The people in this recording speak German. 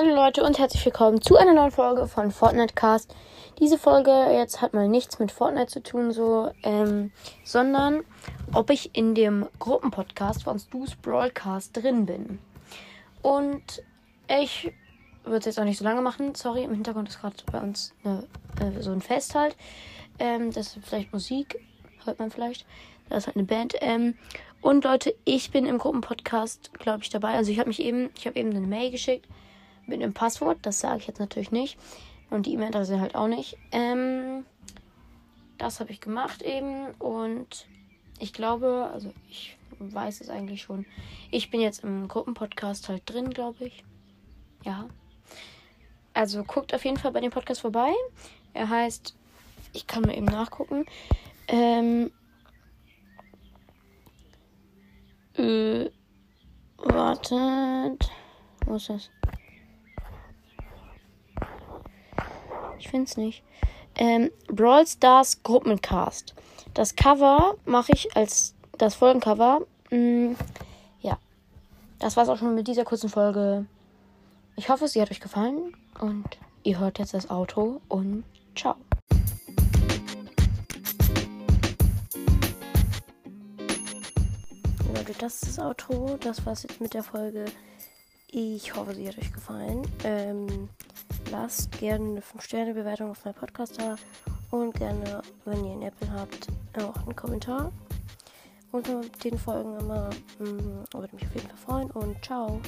Hallo Leute und herzlich willkommen zu einer neuen Folge von Fortnite Cast. Diese Folge jetzt hat mal nichts mit Fortnite zu tun, so, ähm, sondern ob ich in dem Gruppenpodcast von Stu's Broadcast drin bin. Und ich würde es jetzt auch nicht so lange machen. Sorry, im Hintergrund ist gerade bei uns eine, äh, so ein Fest halt. Ähm, das ist vielleicht Musik, hört man vielleicht. Das ist halt eine Band. Ähm, und Leute, ich bin im Gruppenpodcast, glaube ich, dabei. Also ich habe mich eben, ich habe eben eine Mail geschickt mit einem Passwort. Das sage ich jetzt natürlich nicht. Und die E-Mail-Adresse halt auch nicht. Ähm, das habe ich gemacht eben. Und ich glaube, also ich weiß es eigentlich schon. Ich bin jetzt im Gruppenpodcast halt drin, glaube ich. Ja. Also guckt auf jeden Fall bei dem Podcast vorbei. Er heißt, ich kann mir eben nachgucken. Ähm, äh, wartet. Wo ist das? Ich finde es nicht. Ähm, Brawl Stars Gruppencast. Das Cover mache ich als das Folgencover. Mm, ja. Das war's auch schon mit dieser kurzen Folge. Ich hoffe, sie hat euch gefallen und ihr hört jetzt das Auto und ciao. Leute, das ist das Outro. Das war's jetzt mit der Folge. Ich hoffe, sie hat euch gefallen. Ähm, lasst gerne eine 5-Sterne-Bewertung auf meinem Podcast da. Und gerne, wenn ihr einen Apple habt, auch einen Kommentar. Unter den Folgen immer. Mm, würde mich auf jeden Fall freuen. Und ciao.